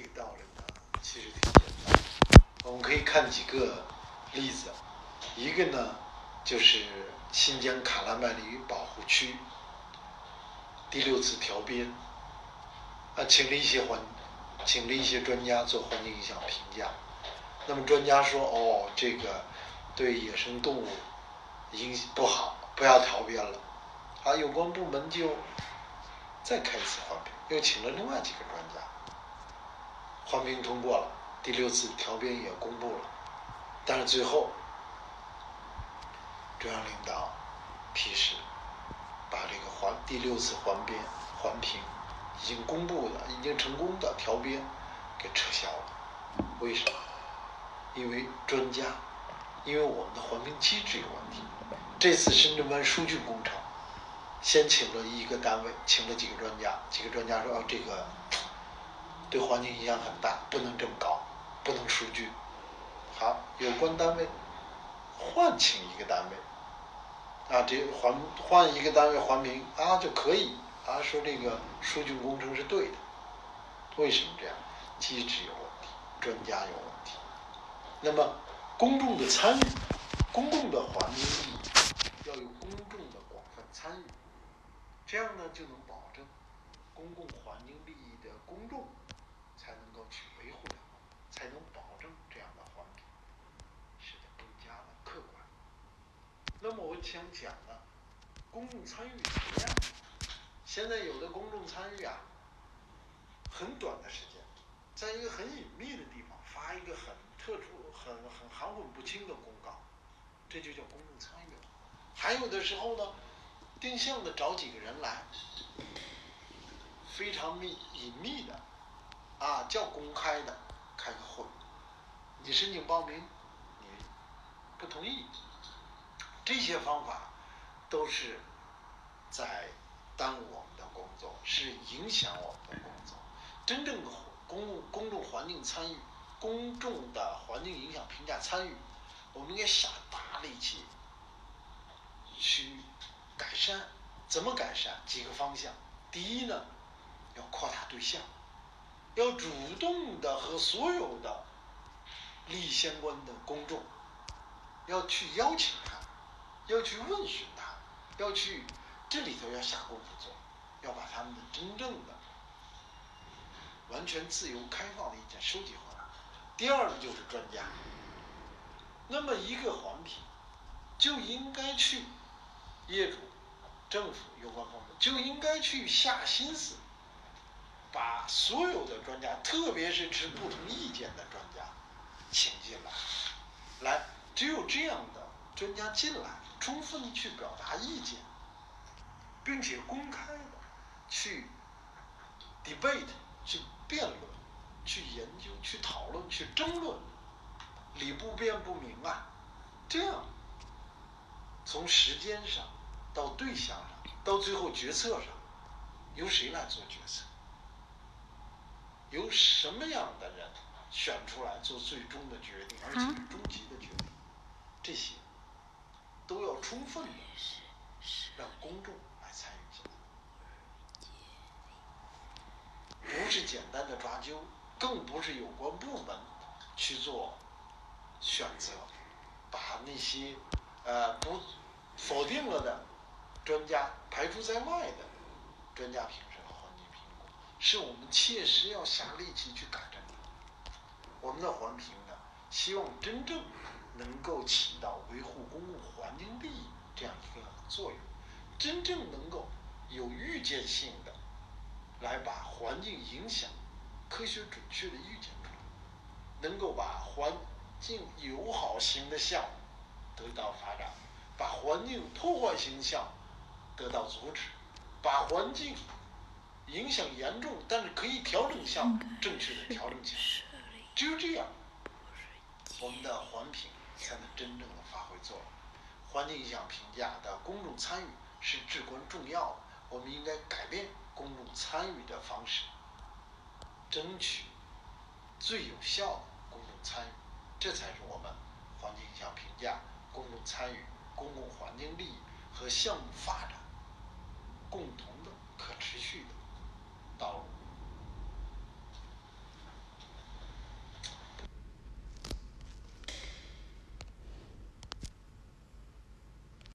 这个道理呢，其实挺简单。我们可以看几个例子，一个呢就是新疆卡拉麦里保护区第六次调编，啊，请了一些环，请了一些专家做环境影响评价。那么专家说，哦，这个对野生动物影响不好，不要调编了。啊，有关部门就再开一次环评，又请了另外几个专家。环评通过了，第六次调编也公布了，但是最后中央领导批示，把这个环第六次环编环评已经公布的、已经成功的调编给撤销了。为什么？因为专家，因为我们的环评机制有问题。这次深圳湾疏浚工程，先请了一个单位，请了几个专家，几个专家说，哦，这个。对环境影响很大，不能这么搞，不能疏浚。好，有关单位换请一个单位，啊，这环换一个单位环评啊就可以啊，说这个疏浚工程是对的。为什么这样？机制有问题，专家有问题。那么公众的参与，公共的环境利益要有公众的广泛参与，这样呢就能保证公共环境利益的公众。才能够去维护它，才能保证这样的环境使得更加的客观。那么我想讲呢，公众参与怎么样？现在有的公众参与啊，很短的时间，在一个很隐秘的地方发一个很特殊、很很含混不清的公告，这就叫公众参与。还有的时候呢，定向的找几个人来，非常密隐秘的。啊，叫公开的开个会，你申请报名，你不同意，这些方法都是在耽误我们的工作，是影响我们的工作。真正的公公众环境参与，公众的环境影响评价参与，我们应该下大力气去改善。怎么改善？几个方向。第一呢，要扩大对象。要主动的和所有的利益相关的公众，要去邀请他，要去问询他，要去这里头要下功夫做，要把他们的真正的完全自由开放的意见收集回来。第二个就是专家，那么一个环评就应该去业主、政府有关部门就应该去下心思。把所有的专家，特别是持不同意见的专家，请进来，来，只有这样的专家进来，充分的去表达意见，并且公开的去 debate，去辩论，去研究，去讨论，去争论，理不辩不明啊，这样，从时间上，到对象上，到最后决策上，由谁来做决策？由什么样的人选出来做最终的决定，而且是终极的决定，这些都要充分的让公众来参与进来，不是简单的抓阄，更不是有关部门去做选择，把那些呃不否定了的专家排除在外的专家评审。是我们切实要下力气去改正的。我们的环评呢，希望真正能够起到维护公共环境利益这样一个作用，真正能够有预见性的来把环境影响科学准确的预见出来，能够把环境友好型的项目得到发展，把环境破坏型项目得到阻止，把环境。影响严重，但是可以调整项目，正确的调整起来。只有这样，我们的环评才能真正的发挥作用。环境影响评价的公众参与是至关重要的，我们应该改变公众参与的方式，争取最有效的公众参与，这才是我们环境影响评价、公众参与、公共环境利益和项目发展共同的可持续的。tal.